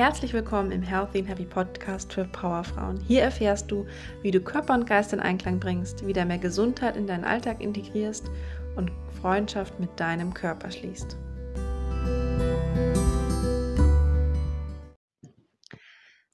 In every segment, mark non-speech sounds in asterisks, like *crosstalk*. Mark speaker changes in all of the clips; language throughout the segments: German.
Speaker 1: Herzlich willkommen im Healthy and Happy Podcast für Powerfrauen. Hier erfährst du, wie du Körper und Geist in Einklang bringst, wieder mehr Gesundheit in deinen Alltag integrierst und Freundschaft mit deinem Körper schließt.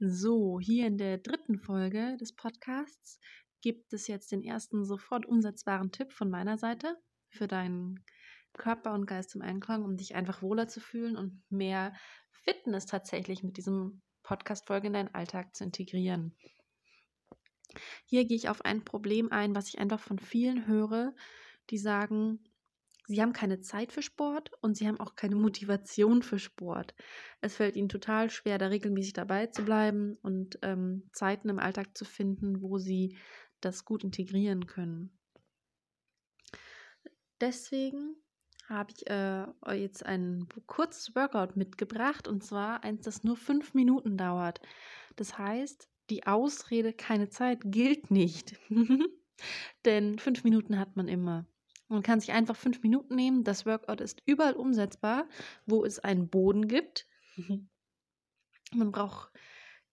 Speaker 1: So, hier in der dritten Folge des Podcasts gibt es jetzt den ersten sofort umsetzbaren Tipp von meiner Seite für deinen Körper und Geist im Einklang, um dich einfach wohler zu fühlen und mehr Fitness tatsächlich mit diesem Podcast-Folge in deinen Alltag zu integrieren. Hier gehe ich auf ein Problem ein, was ich einfach von vielen höre, die sagen, sie haben keine Zeit für Sport und sie haben auch keine Motivation für Sport. Es fällt ihnen total schwer, da regelmäßig dabei zu bleiben und ähm, Zeiten im Alltag zu finden, wo sie das gut integrieren können. Deswegen habe ich äh, jetzt ein kurzes Workout mitgebracht und zwar eins, das nur fünf Minuten dauert. Das heißt, die Ausrede keine Zeit gilt nicht. *laughs* Denn fünf Minuten hat man immer. Man kann sich einfach fünf Minuten nehmen. Das Workout ist überall umsetzbar, wo es einen Boden gibt. Man braucht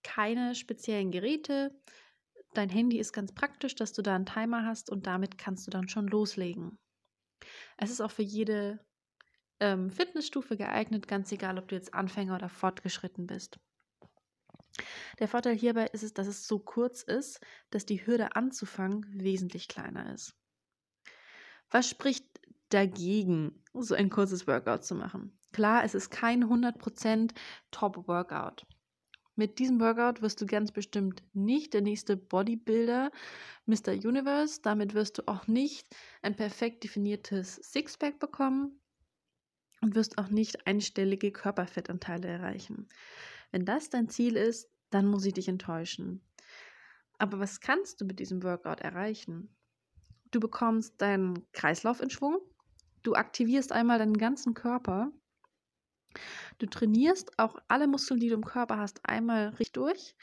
Speaker 1: keine speziellen Geräte. Dein Handy ist ganz praktisch, dass du da einen Timer hast und damit kannst du dann schon loslegen. Es ist auch für jede ähm, Fitnessstufe geeignet, ganz egal, ob du jetzt Anfänger oder fortgeschritten bist. Der Vorteil hierbei ist es, dass es so kurz ist, dass die Hürde anzufangen wesentlich kleiner ist. Was spricht dagegen, so ein kurzes Workout zu machen? Klar, es ist kein 100% Top-Workout. Mit diesem Workout wirst du ganz bestimmt nicht der nächste Bodybuilder, Mr. Universe. Damit wirst du auch nicht ein perfekt definiertes Sixpack bekommen und wirst auch nicht einstellige Körperfettanteile erreichen. Wenn das dein Ziel ist, dann muss ich dich enttäuschen. Aber was kannst du mit diesem Workout erreichen? Du bekommst deinen Kreislauf in Schwung, du aktivierst einmal deinen ganzen Körper Du trainierst auch alle Muskeln, die du im Körper hast, einmal richtig durch.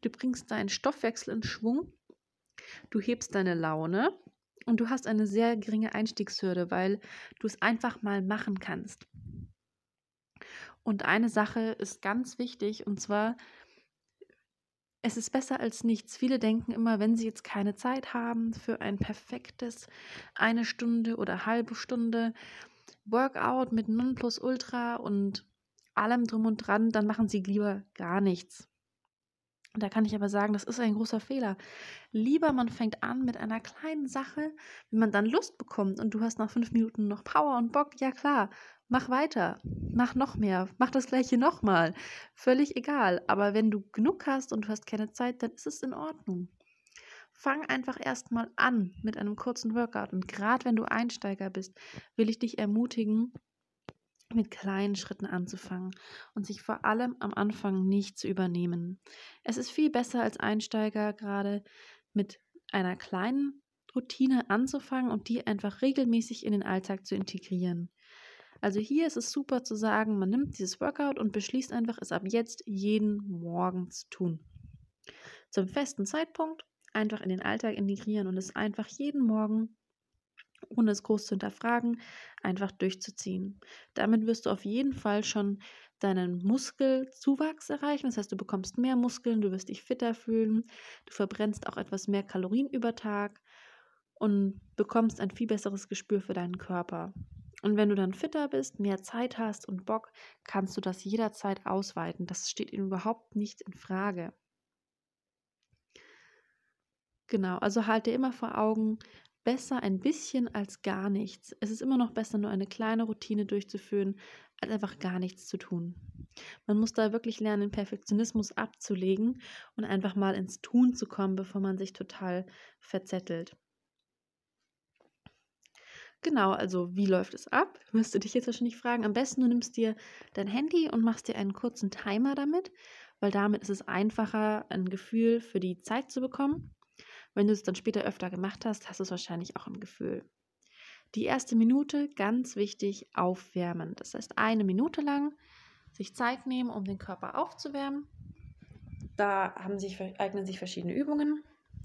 Speaker 1: Du bringst deinen Stoffwechsel in Schwung. Du hebst deine Laune und du hast eine sehr geringe Einstiegshürde, weil du es einfach mal machen kannst. Und eine Sache ist ganz wichtig und zwar, es ist besser als nichts. Viele denken immer, wenn sie jetzt keine Zeit haben für ein perfektes eine Stunde oder halbe Stunde, Workout mit Nonplusultra und allem drum und dran, dann machen sie lieber gar nichts. Da kann ich aber sagen, das ist ein großer Fehler. Lieber man fängt an mit einer kleinen Sache, wenn man dann Lust bekommt und du hast nach fünf Minuten noch Power und Bock, ja klar, mach weiter, mach noch mehr, mach das gleiche nochmal. Völlig egal. Aber wenn du genug hast und du hast keine Zeit, dann ist es in Ordnung. Fang einfach erstmal an mit einem kurzen Workout. Und gerade wenn du Einsteiger bist, will ich dich ermutigen, mit kleinen Schritten anzufangen und sich vor allem am Anfang nicht zu übernehmen. Es ist viel besser als Einsteiger gerade mit einer kleinen Routine anzufangen und die einfach regelmäßig in den Alltag zu integrieren. Also hier ist es super zu sagen, man nimmt dieses Workout und beschließt einfach, es ab jetzt jeden Morgen zu tun. Zum festen Zeitpunkt einfach in den Alltag integrieren und es einfach jeden Morgen, ohne es groß zu hinterfragen, einfach durchzuziehen. Damit wirst du auf jeden Fall schon deinen Muskelzuwachs erreichen. Das heißt, du bekommst mehr Muskeln, du wirst dich fitter fühlen, du verbrennst auch etwas mehr Kalorien über Tag und bekommst ein viel besseres Gespür für deinen Körper. Und wenn du dann fitter bist, mehr Zeit hast und Bock, kannst du das jederzeit ausweiten. Das steht überhaupt nicht in Frage. Genau, also halte immer vor Augen, besser ein bisschen als gar nichts. Es ist immer noch besser, nur eine kleine Routine durchzuführen, als einfach gar nichts zu tun. Man muss da wirklich lernen, Perfektionismus abzulegen und einfach mal ins Tun zu kommen, bevor man sich total verzettelt. Genau, also wie läuft es ab? *laughs* Müsste dich jetzt wahrscheinlich fragen. Am besten du nimmst dir dein Handy und machst dir einen kurzen Timer damit, weil damit ist es einfacher, ein Gefühl für die Zeit zu bekommen. Wenn du es dann später öfter gemacht hast, hast du es wahrscheinlich auch im Gefühl. Die erste Minute, ganz wichtig, aufwärmen. Das heißt, eine Minute lang sich Zeit nehmen, um den Körper aufzuwärmen. Da sich, eignen sich verschiedene Übungen,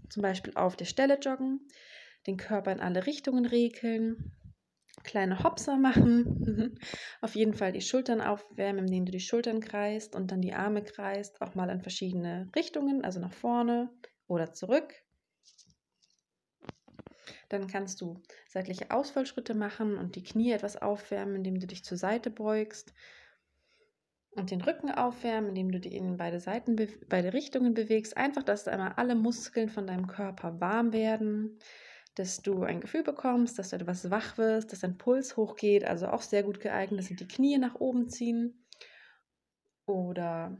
Speaker 1: zum Beispiel auf der Stelle joggen, den Körper in alle Richtungen regeln, kleine Hopser machen. *laughs* Auf jeden Fall die Schultern aufwärmen, indem du die Schultern kreist und dann die Arme kreist, auch mal in verschiedene Richtungen, also nach vorne oder zurück. Dann kannst du seitliche Ausfallschritte machen und die Knie etwas aufwärmen, indem du dich zur Seite beugst. Und den Rücken aufwärmen, indem du dich in beide Seiten, beide Richtungen bewegst. Einfach, dass einmal alle Muskeln von deinem Körper warm werden dass du ein Gefühl bekommst, dass du etwas wach wirst, dass dein Puls hochgeht, also auch sehr gut geeignet, sind die Knie nach oben ziehen oder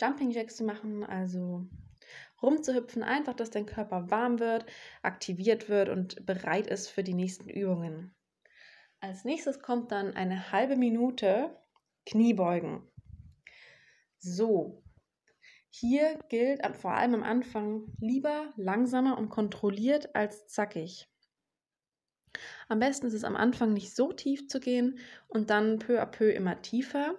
Speaker 1: Jumping Jacks zu machen, also rumzuhüpfen, einfach, dass dein Körper warm wird, aktiviert wird und bereit ist für die nächsten Übungen. Als nächstes kommt dann eine halbe Minute Kniebeugen. So, hier gilt vor allem am Anfang lieber langsamer und kontrolliert als zackig. Am besten ist es am Anfang nicht so tief zu gehen und dann peu à peu immer tiefer,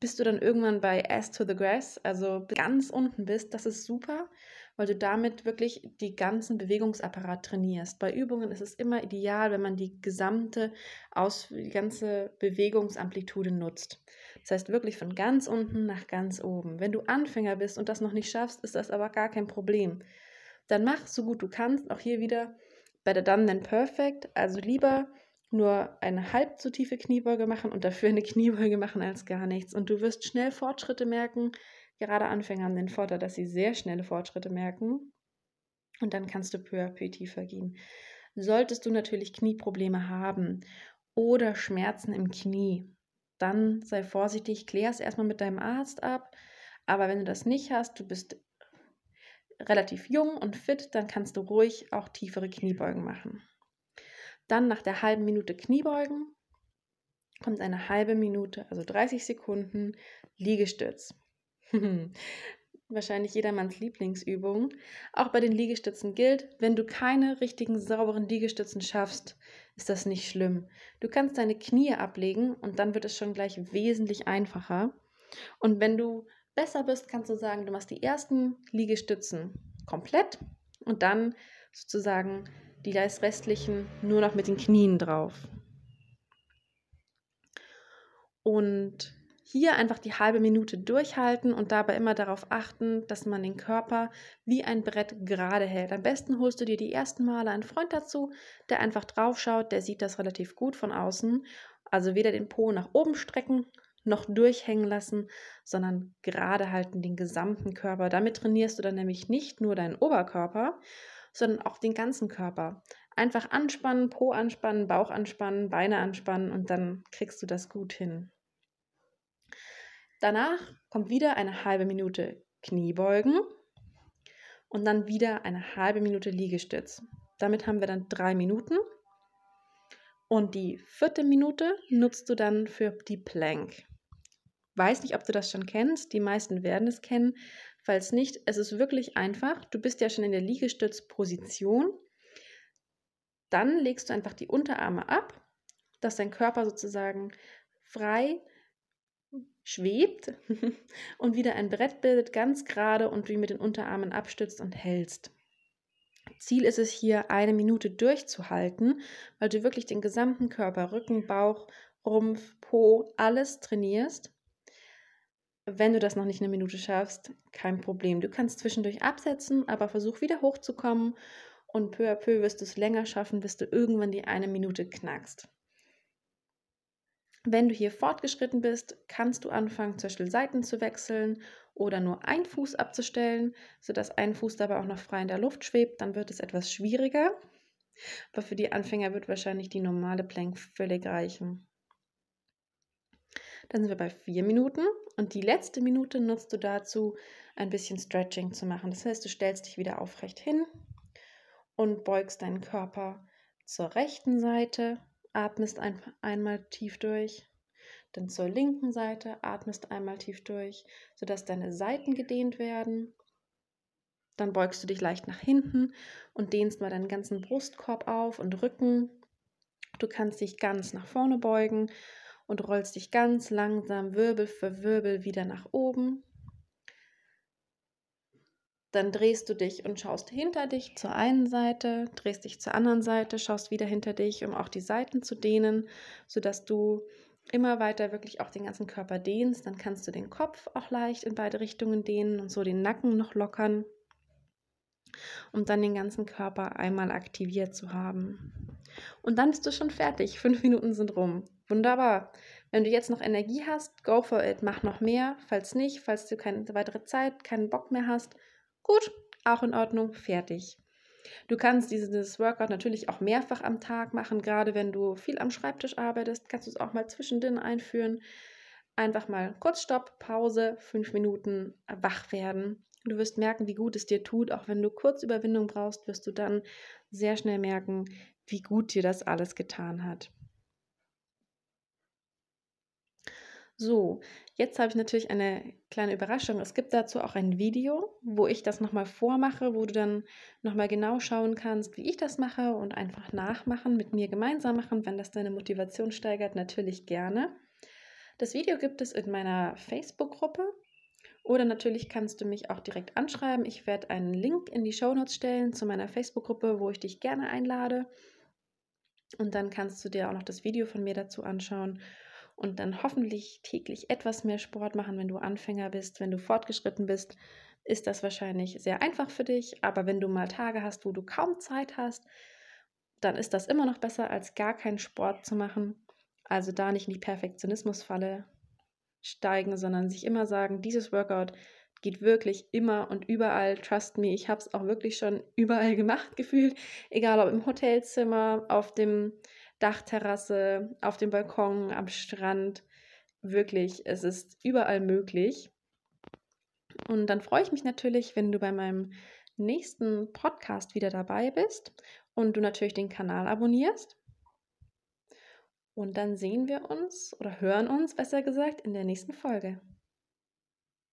Speaker 1: bis du dann irgendwann bei Ass to the Grass, also ganz unten bist. Das ist super, weil du damit wirklich die ganzen Bewegungsapparat trainierst. Bei Übungen ist es immer ideal, wenn man die gesamte Aus die ganze Bewegungsamplitude nutzt. Das heißt wirklich von ganz unten nach ganz oben. Wenn du Anfänger bist und das noch nicht schaffst, ist das aber gar kein Problem. Dann mach so gut du kannst. Auch hier wieder better done than perfect. Also lieber nur eine halb so tiefe Kniebeuge machen und dafür eine *laughs* Kniebeuge machen als gar nichts. Und du wirst schnell Fortschritte merken. Gerade Anfänger haben den Vorteil, dass sie sehr schnelle Fortschritte merken. Und dann kannst du peu à peu tiefer gehen. Solltest du natürlich Knieprobleme haben oder Schmerzen im Knie, dann sei vorsichtig, klär es erstmal mit deinem Arzt ab. Aber wenn du das nicht hast, du bist relativ jung und fit, dann kannst du ruhig auch tiefere Kniebeugen machen. Dann nach der halben Minute Kniebeugen kommt eine halbe Minute, also 30 Sekunden Liegestütz. *laughs* Wahrscheinlich jedermanns Lieblingsübung. Auch bei den Liegestützen gilt, wenn du keine richtigen sauberen Liegestützen schaffst, ist das nicht schlimm. Du kannst deine Knie ablegen und dann wird es schon gleich wesentlich einfacher. Und wenn du besser bist, kannst du sagen, du machst die ersten Liegestützen komplett und dann sozusagen die restlichen nur noch mit den Knien drauf. Und hier einfach die halbe Minute durchhalten und dabei immer darauf achten, dass man den Körper wie ein Brett gerade hält. Am besten holst du dir die ersten Male einen Freund dazu, der einfach drauf schaut, der sieht das relativ gut von außen. Also weder den Po nach oben strecken noch durchhängen lassen, sondern gerade halten den gesamten Körper. Damit trainierst du dann nämlich nicht nur deinen Oberkörper, sondern auch den ganzen Körper. Einfach anspannen, Po anspannen, Bauch anspannen, Beine anspannen und dann kriegst du das gut hin. Danach kommt wieder eine halbe Minute Kniebeugen und dann wieder eine halbe Minute Liegestütz. Damit haben wir dann drei Minuten. Und die vierte Minute nutzt du dann für die Plank. Weiß nicht, ob du das schon kennst. Die meisten werden es kennen. Falls nicht, es ist wirklich einfach. Du bist ja schon in der Liegestützposition. Dann legst du einfach die Unterarme ab, dass dein Körper sozusagen frei schwebt *laughs* und wieder ein Brett bildet, ganz gerade und wie mit den Unterarmen abstützt und hältst. Ziel ist es hier, eine Minute durchzuhalten, weil du wirklich den gesamten Körper, Rücken, Bauch, Rumpf, Po, alles trainierst. Wenn du das noch nicht eine Minute schaffst, kein Problem. Du kannst zwischendurch absetzen, aber versuch wieder hochzukommen und peu à peu wirst du es länger schaffen, bis du irgendwann die eine Minute knackst. Wenn du hier fortgeschritten bist, kannst du anfangen, zum Beispiel Seiten zu wechseln oder nur einen Fuß abzustellen, sodass ein Fuß dabei auch noch frei in der Luft schwebt. Dann wird es etwas schwieriger. Aber für die Anfänger wird wahrscheinlich die normale Plank völlig reichen. Dann sind wir bei vier Minuten und die letzte Minute nutzt du dazu, ein bisschen Stretching zu machen. Das heißt, du stellst dich wieder aufrecht hin und beugst deinen Körper zur rechten Seite atmest ein, einmal tief durch, dann zur linken Seite, atmest einmal tief durch, sodass deine Seiten gedehnt werden. Dann beugst du dich leicht nach hinten und dehnst mal deinen ganzen Brustkorb auf und Rücken. Du kannst dich ganz nach vorne beugen und rollst dich ganz langsam Wirbel für Wirbel wieder nach oben. dann drehst du dich und schaust hinter dich zur einen Seite, drehst dich zur anderen Seite, schaust wieder hinter dich, um auch die Seiten zu dehnen, sodass du immer weiter wirklich auch den ganzen Körper dehnst. Dann kannst du den Kopf auch leicht in beide Richtungen dehnen und so den Nacken noch lockern, um dann den ganzen Körper einmal aktiviert zu haben. Und dann bist du schon fertig. Fünf Minuten sind rum. Wunderbar. Wenn du jetzt noch Energie hast, go for it. Mach noch mehr. Falls nicht, falls du keine weitere Zeit, keinen Bock mehr hast, gut, auch in Ordnung, fertig. Du kannst dieses Workout natürlich auch mehrfach am Tag machen, gerade wenn du viel am Schreibtisch arbeitest, kannst du es auch mal zwischendrin einführen. Einfach mal kurz Stopp, Pause, fünf Minuten wach werden. Du wirst merken, wie gut es dir tut. Auch wenn du kurz Überwindung brauchst, wirst du dann sehr schnell merken, wie gut dir das alles getan hat. So, jetzt habe ich natürlich eine kleine Überraschung. Es gibt dazu auch ein Video, wo ich das nochmal vormache, wo du dann nochmal genau schauen kannst, wie ich das mache und einfach nachmachen, mit mir gemeinsam machen. Wenn das deine Motivation steigert, natürlich gerne. Das Video gibt es in meiner Facebook-Gruppe oder natürlich kannst du mich auch direkt anschreiben. Ich werde einen Link in die Shownotes stellen zu meiner Facebook-Gruppe, wo ich dich gerne einlade. Und dann kannst du dir auch noch das Video von mir dazu anschauen und dann hoffentlich täglich etwas mehr Sport machen, wenn du Anfänger bist, wenn du fortgeschritten bist, ist das wahrscheinlich sehr einfach für dich. Aber wenn du mal Tage hast, wo du kaum Zeit hast, dann ist das immer noch besser, als gar keinen Sport zu machen. Also da nicht in die Perfektionismusfalle steigen, sondern sich immer sagen, dieses Workout geht wirklich immer und überall. Trust me, ich habe es auch wirklich schon *laughs* überall gemacht gefühlt. Egal ob im Hotelzimmer, auf dem Dachterrasse, auf dem Balkon, am Strand. Wirklich, es ist überall möglich. Und dann freue ich mich natürlich, wenn du bei meinem nächsten Podcast wieder dabei bist und du natürlich den Kanal abonnierst. Und dann sehen wir uns oder hören uns, besser gesagt, in der nächsten Folge.